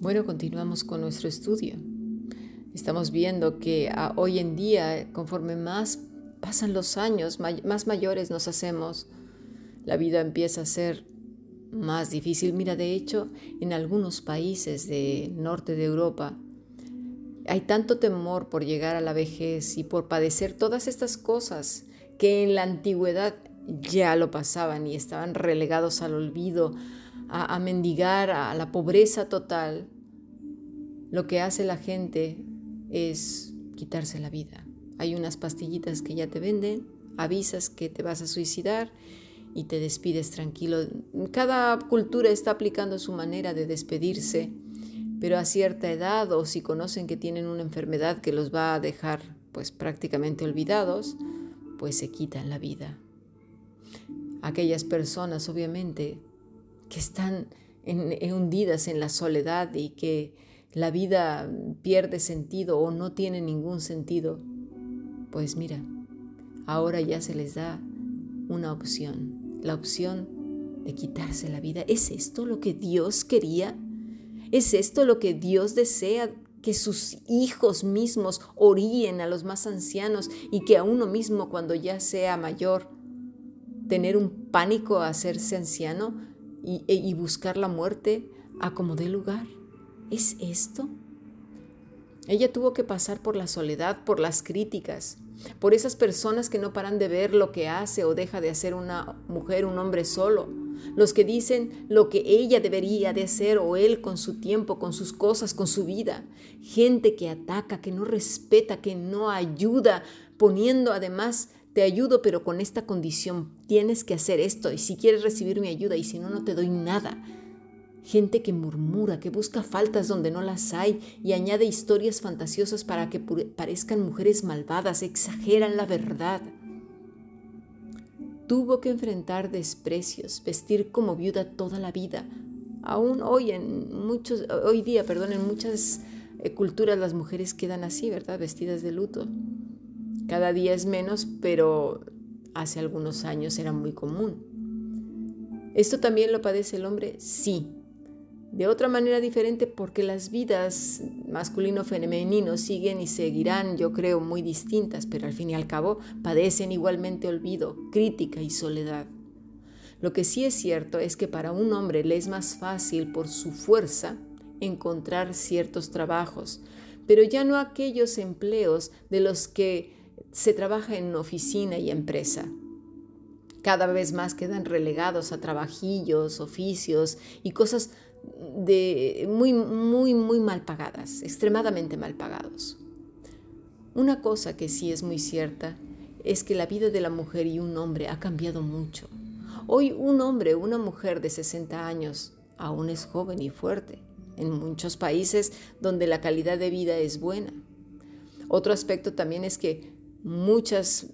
Bueno, continuamos con nuestro estudio. Estamos viendo que ah, hoy en día, conforme más pasan los años, más mayores nos hacemos, la vida empieza a ser más difícil. Mira, de hecho, en algunos países del norte de Europa hay tanto temor por llegar a la vejez y por padecer todas estas cosas que en la antigüedad ya lo pasaban y estaban relegados al olvido, a, a mendigar, a la pobreza total lo que hace la gente es quitarse la vida. Hay unas pastillitas que ya te venden, avisas que te vas a suicidar y te despides tranquilo. Cada cultura está aplicando su manera de despedirse, pero a cierta edad o si conocen que tienen una enfermedad que los va a dejar pues prácticamente olvidados, pues se quitan la vida. Aquellas personas obviamente que están hundidas en la soledad y que la vida pierde sentido o no tiene ningún sentido, pues mira, ahora ya se les da una opción, la opción de quitarse la vida. ¿Es esto lo que Dios quería? ¿Es esto lo que Dios desea? Que sus hijos mismos oríen a los más ancianos y que a uno mismo cuando ya sea mayor, tener un pánico a hacerse anciano y, y buscar la muerte a como dé lugar. ¿Es esto? Ella tuvo que pasar por la soledad, por las críticas, por esas personas que no paran de ver lo que hace o deja de hacer una mujer, un hombre solo, los que dicen lo que ella debería de hacer o él con su tiempo, con sus cosas, con su vida, gente que ataca, que no respeta, que no ayuda, poniendo además te ayudo pero con esta condición, tienes que hacer esto y si quieres recibir mi ayuda y si no, no te doy nada gente que murmura, que busca faltas donde no las hay y añade historias fantasiosas para que parezcan mujeres malvadas, exageran la verdad. Tuvo que enfrentar desprecios, vestir como viuda toda la vida. Aún hoy en muchos hoy día, perdón, en muchas eh, culturas las mujeres quedan así, ¿verdad? Vestidas de luto. Cada día es menos, pero hace algunos años era muy común. ¿Esto también lo padece el hombre? Sí, de otra manera diferente porque las vidas masculino-femenino siguen y seguirán, yo creo, muy distintas, pero al fin y al cabo padecen igualmente olvido, crítica y soledad. Lo que sí es cierto es que para un hombre le es más fácil por su fuerza encontrar ciertos trabajos, pero ya no aquellos empleos de los que se trabaja en oficina y empresa. Cada vez más quedan relegados a trabajillos, oficios y cosas de muy, muy, muy mal pagadas, extremadamente mal pagados. Una cosa que sí es muy cierta es que la vida de la mujer y un hombre ha cambiado mucho. Hoy un hombre una mujer de 60 años aún es joven y fuerte, en muchos países donde la calidad de vida es buena. Otro aspecto también es que muchas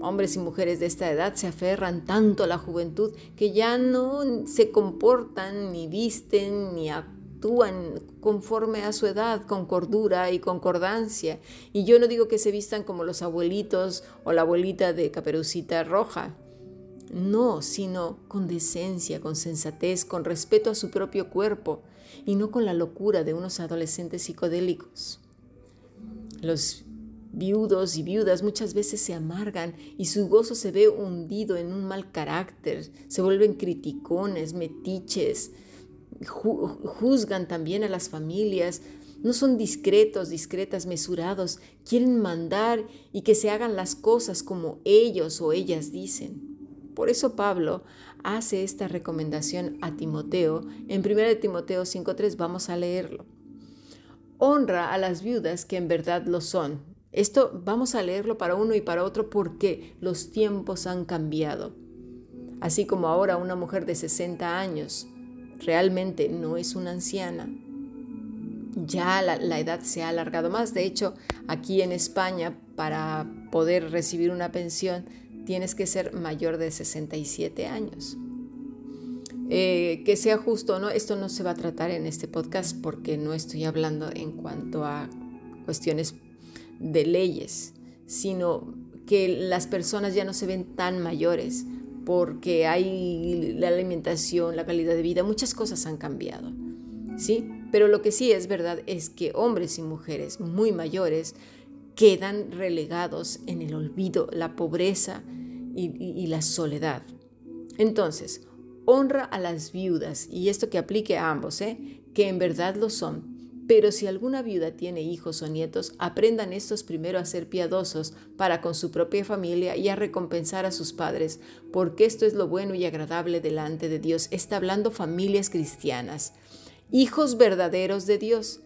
hombres y mujeres de esta edad se aferran tanto a la juventud que ya no se comportan, ni visten, ni actúan conforme a su edad, con cordura y concordancia. Y yo no digo que se vistan como los abuelitos o la abuelita de Caperucita Roja. No, sino con decencia, con sensatez, con respeto a su propio cuerpo y no con la locura de unos adolescentes psicodélicos. Los Viudos y viudas muchas veces se amargan y su gozo se ve hundido en un mal carácter, se vuelven criticones, metiches, juzgan también a las familias, no son discretos, discretas, mesurados, quieren mandar y que se hagan las cosas como ellos o ellas dicen. Por eso Pablo hace esta recomendación a Timoteo. En 1 Timoteo 5.3 vamos a leerlo. Honra a las viudas que en verdad lo son esto vamos a leerlo para uno y para otro porque los tiempos han cambiado. Así como ahora una mujer de 60 años realmente no es una anciana, ya la, edad se ha alargado más. De hecho, aquí en España, para poder recibir una pensión, tienes que ser mayor de 67 años. Eh, que sea justo no, esto no se va a tratar en este podcast porque no estoy hablando en cuanto a cuestiones de leyes, sino que las personas ya no se ven tan mayores porque hay la alimentación, la calidad de vida, muchas cosas han cambiado. ¿Sí? Pero lo que sí es verdad es que hombres y mujeres muy mayores quedan relegados en el olvido, la pobreza y, la soledad. Entonces, honra a las viudas, y esto que aplique a ambos, ¿eh? que en verdad lo son. Pero si alguna viuda tiene hijos o nietos, aprendan estos primero a ser piadosos para con su propia familia y a recompensar a sus padres, porque esto es lo bueno y agradable delante de Dios. Está hablando familias cristianas, hijos verdaderos de Dios.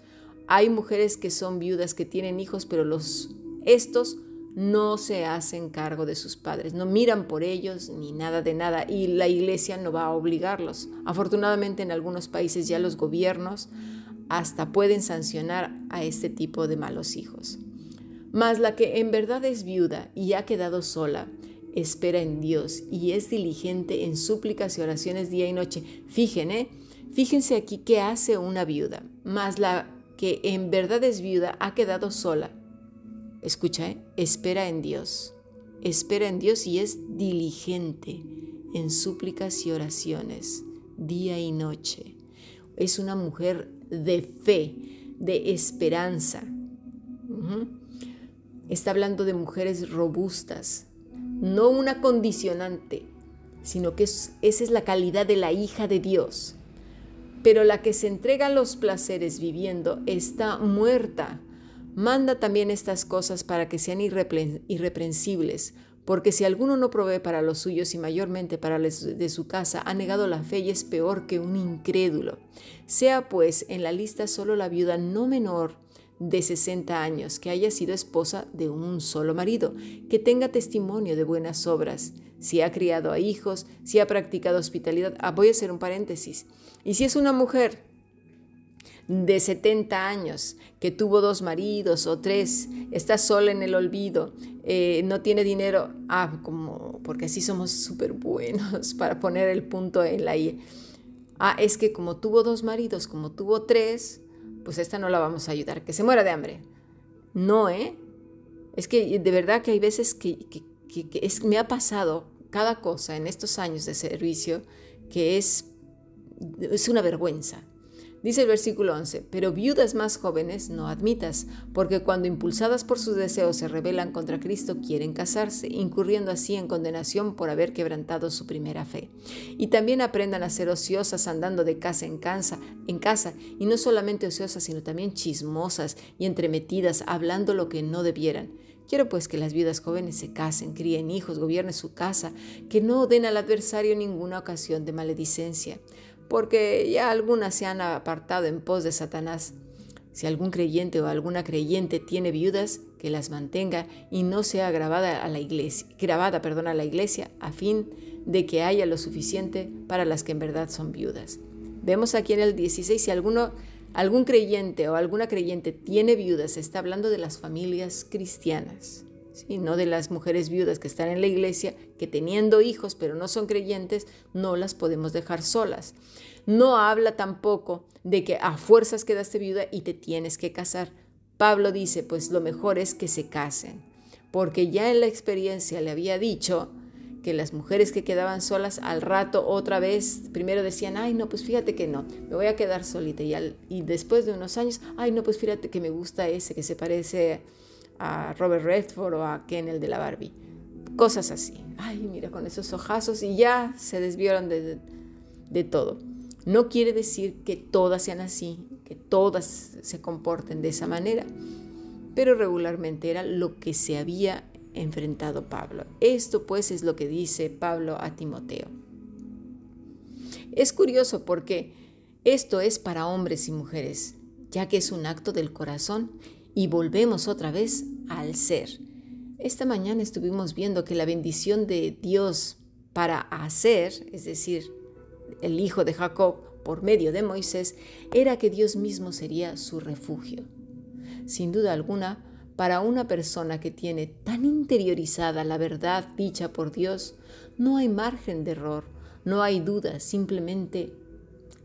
Hay mujeres que son viudas que tienen hijos, pero los estos no se hacen cargo de sus padres, no miran por ellos ni nada de nada y la iglesia no va a obligarlos. Afortunadamente en algunos países ya los gobiernos hasta pueden sancionar a este tipo de malos hijos. Mas la que en verdad es viuda y ha quedado sola, espera en Dios y es diligente en súplicas y oraciones día y noche. Fíjense, ¿eh? fíjense aquí qué hace una viuda. Mas la que en verdad es viuda ha quedado sola. Escucha, ¿eh? espera en Dios. Espera en Dios y es diligente en súplicas y oraciones, día y noche. Es una mujer de fe, de esperanza. Está hablando de mujeres robustas, no una condicionante, sino que esa es la calidad de la hija de Dios. Pero la que se entrega a los placeres viviendo está muerta. Manda también estas cosas para que sean irreprensibles, porque si alguno no provee para los suyos y mayormente para los de su casa, ha negado la fe y es peor que un incrédulo. Sea pues en la lista solo la viuda no menor de 60 años, que haya sido esposa de un solo marido, que tenga testimonio de buenas obras, si ha criado a hijos, si ha practicado hospitalidad. Ah, voy a hacer un paréntesis. Y si es una mujer de 70 años que tuvo dos maridos o tres, está sola en el olvido, eh, no tiene dinero, ah, como, porque así somos súper buenos para poner el punto en la I. Ah, es que como tuvo dos maridos, como tuvo tres, pues esta no la vamos a ayudar, que se muera de hambre. No, ¿eh? Es que de verdad que hay veces que, que, es, me ha pasado cada cosa en estos años de servicio que es, es una vergüenza. Dice el versículo 11, pero viudas más jóvenes no admitas, porque cuando impulsadas por sus deseos se rebelan contra Cristo quieren casarse, incurriendo así en condenación por haber quebrantado su primera fe. Y también aprendan a ser ociosas andando de casa en casa, en casa, y no solamente ociosas, sino también chismosas y entremetidas, hablando lo que no debieran. Quiero pues que las viudas jóvenes se casen, críen hijos, gobiernen su casa, que no den al adversario ninguna ocasión de maledicencia porque ya algunas se han apartado en pos de Satanás. Si algún creyente o alguna creyente tiene viudas, que las mantenga y no sea grabada a la iglesia, grabada, perdón, a la iglesia, a fin de que haya lo suficiente para las que en verdad son viudas. Vemos aquí en el 16, si alguno, algún creyente o alguna creyente tiene viudas, está hablando de las familias cristianas no de las mujeres viudas que están en la iglesia, que teniendo hijos pero no son creyentes, no las podemos dejar solas. No habla tampoco de que a fuerzas quedaste viuda y te tienes que casar. Pablo dice, pues lo mejor es que se casen, porque ya en la experiencia le había dicho que las mujeres que quedaban solas al rato otra vez, primero decían, ay, no, pues fíjate que no, me voy a quedar solita. Y, y después de unos años, ay, no, pues fíjate que me gusta ese, que se parece a Robert Redford o a Ken el de la Barbie. Cosas así. Ay, mira, con esos ojazos y ya se desviaron de, de todo. No quiere decir que todas sean así, que todas se comporten de esa manera, pero regularmente era lo que se había enfrentado Pablo. Esto pues es lo que dice Pablo a Timoteo. Es curioso porque esto es para hombres y mujeres, ya que es un acto del corazón y volvemos otra vez al ser. Esta mañana estuvimos viendo que la bendición de Dios para hacer, es decir, el hijo de Jacob por medio de Moisés, era que Dios mismo sería su refugio. Sin duda alguna, para una persona que tiene tan interiorizada la verdad dicha por Dios, no hay margen de error, no hay duda, simplemente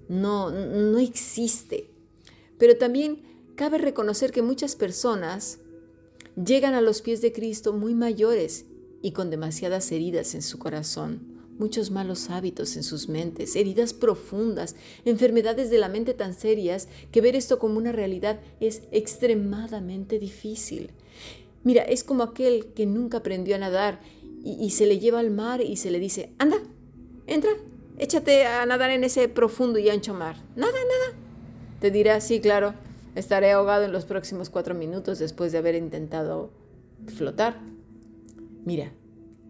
no, no existe. Pero también cabe reconocer que muchas personas llegan a los pies de Cristo muy mayores y con demasiadas heridas en su corazón, muchos malos hábitos en sus mentes, heridas profundas, enfermedades de la mente tan serias que ver esto como una realidad es extremadamente difícil. Mira, es como aquel que nunca aprendió a nadar y, se le lleva al mar y se le dice, anda, entra, échate a nadar en ese profundo y ancho mar. Nada, nada. Te dirá, sí, claro, estaré ahogado en los próximos cuatro minutos después de haber intentado flotar. Mira,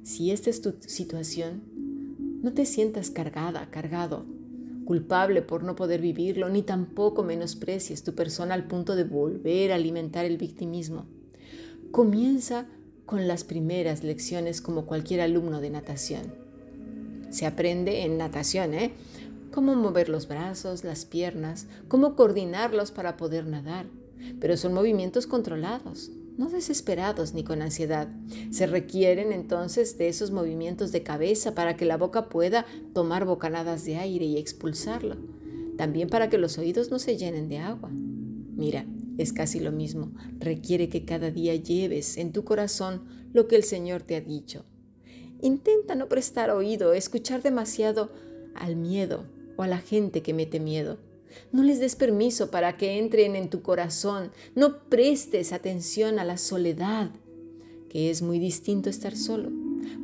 si esta es tu situación, no te sientas cargada, cargado, culpable por no poder vivirlo, ni tampoco menosprecies tu persona al punto de volver a alimentar el victimismo. Comienza con las primeras lecciones como cualquier alumno de natación. Se aprende en natación, ¿eh? Cómo mover los brazos, las piernas, cómo coordinarlos para poder nadar. Pero son movimientos controlados, no desesperados ni con ansiedad. Se requieren entonces de esos movimientos de cabeza para que la boca pueda tomar bocanadas de aire y expulsarlo. También para que los oídos no se llenen de agua. Mira, es casi lo mismo. Requiere que cada día lleves en tu corazón lo que el Señor te ha dicho. Intenta no prestar oído, escuchar demasiado al miedo o a la gente que mete miedo. No les des permiso para que entren en tu corazón. No prestes atención a la soledad, que es muy distinto estar solo,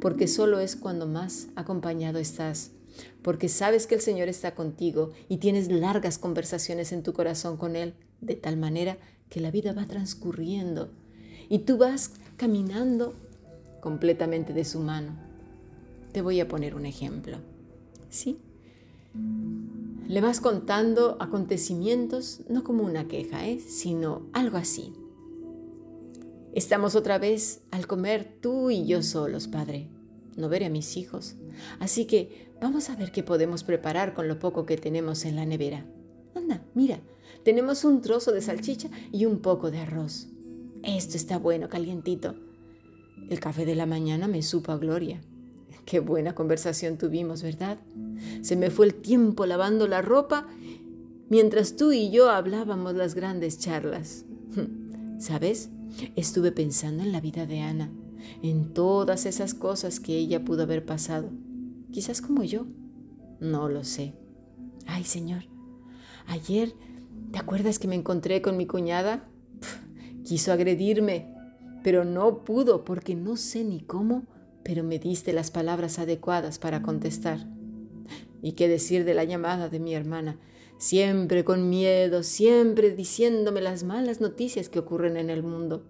porque solo es cuando más acompañado estás, porque sabes que el Señor está contigo y tienes largas conversaciones en tu corazón con Él, de tal manera que la vida va transcurriendo y tú vas caminando completamente de su mano. Te voy a poner un ejemplo. ¿Sí? Le vas contando acontecimientos no como una queja, ¿eh? sino algo así. Estamos otra vez al comer tú y yo solos, Padre. No veré a mis hijos. Así que vamos a ver qué podemos preparar con lo poco que tenemos en la nevera. Anda, mira, tenemos un trozo de salchicha y un poco de arroz. Esto está bueno, calientito. El café de la mañana me supo a gloria. Qué buena conversación tuvimos, ¿verdad? Se me fue el tiempo lavando la ropa mientras tú y yo hablábamos las grandes charlas. ¿Sabes? Estuve pensando en la vida de Ana, en todas esas cosas que ella pudo haber pasado. Quizás como yo. No lo sé. Ay, Señor, ayer, ¿te acuerdas que me encontré con mi cuñada? quiso agredirme, pero no pudo porque no sé ni cómo pero me diste las palabras adecuadas para contestar. ¿Y qué decir de la llamada de mi hermana? Siempre con miedo, siempre diciéndome las malas noticias que ocurren en el mundo.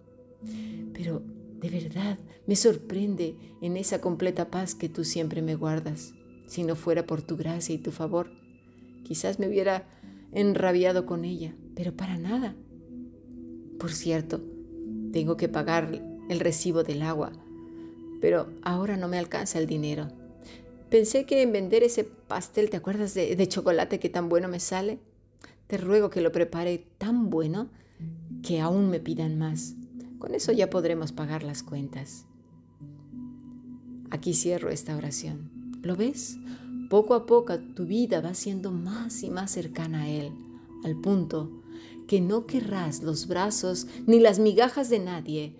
Pero de verdad me sorprende en esa completa paz que tú siempre me guardas. Si no fuera por tu gracia y tu favor, quizás me hubiera enrabiado con ella, pero para nada. Por cierto, tengo que pagar el recibo del agua pero ahora no me alcanza el dinero. Pensé que en vender ese pastel, ¿te acuerdas de, chocolate que tan bueno me sale? Te ruego que lo prepare tan bueno que aún me pidan más. Con eso ya podremos pagar las cuentas. Aquí cierro esta oración. ¿Lo ves? Poco a poco tu vida va siendo más y más cercana a Él, al punto que no querrás los brazos ni las migajas de nadie,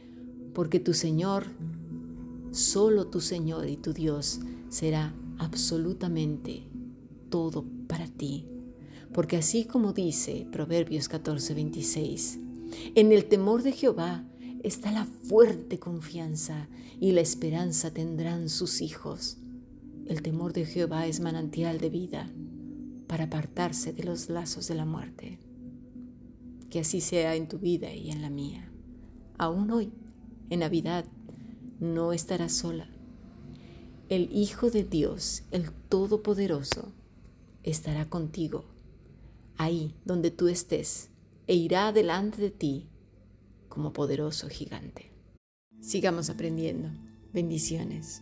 porque tu Señor Solo tu Señor y tu Dios será absolutamente todo para ti. Porque así como dice Proverbios 14:26, en el temor de Jehová está la fuerte confianza y la esperanza tendrán sus hijos. El temor de Jehová es manantial de vida para apartarse de los lazos de la muerte. Que así sea en tu vida y en la mía. Aún hoy, en Navidad, no estarás sola. El Hijo de Dios, el Todopoderoso, estará contigo, ahí donde tú estés, e irá delante de ti como poderoso gigante. Sigamos aprendiendo. Bendiciones.